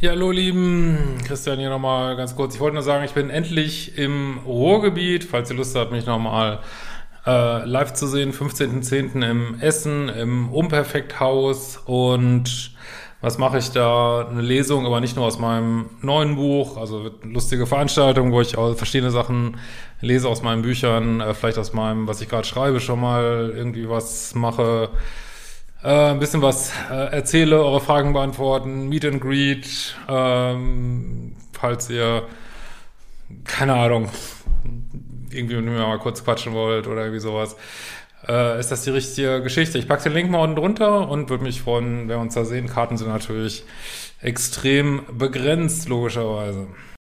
Ja, hallo lieben, Christian hier nochmal ganz kurz. Ich wollte nur sagen, ich bin endlich im Ruhrgebiet, falls ihr Lust habt, mich nochmal äh, live zu sehen, 15.10. im Essen, im Unperfekthaus und was mache ich da? Eine Lesung, aber nicht nur aus meinem neuen Buch, also lustige Veranstaltung, wo ich auch verschiedene Sachen lese aus meinen Büchern, äh, vielleicht aus meinem, was ich gerade schreibe, schon mal irgendwie was mache, äh, ein bisschen was äh, erzähle, eure Fragen beantworten, Meet and Greet, ähm, falls ihr, keine Ahnung, irgendwie mit mir mal kurz quatschen wollt oder irgendwie sowas. Äh, ist das die richtige Geschichte? Ich packe den Link mal unten drunter und würde mich freuen, wenn wir uns da sehen. Karten sind natürlich extrem begrenzt, logischerweise.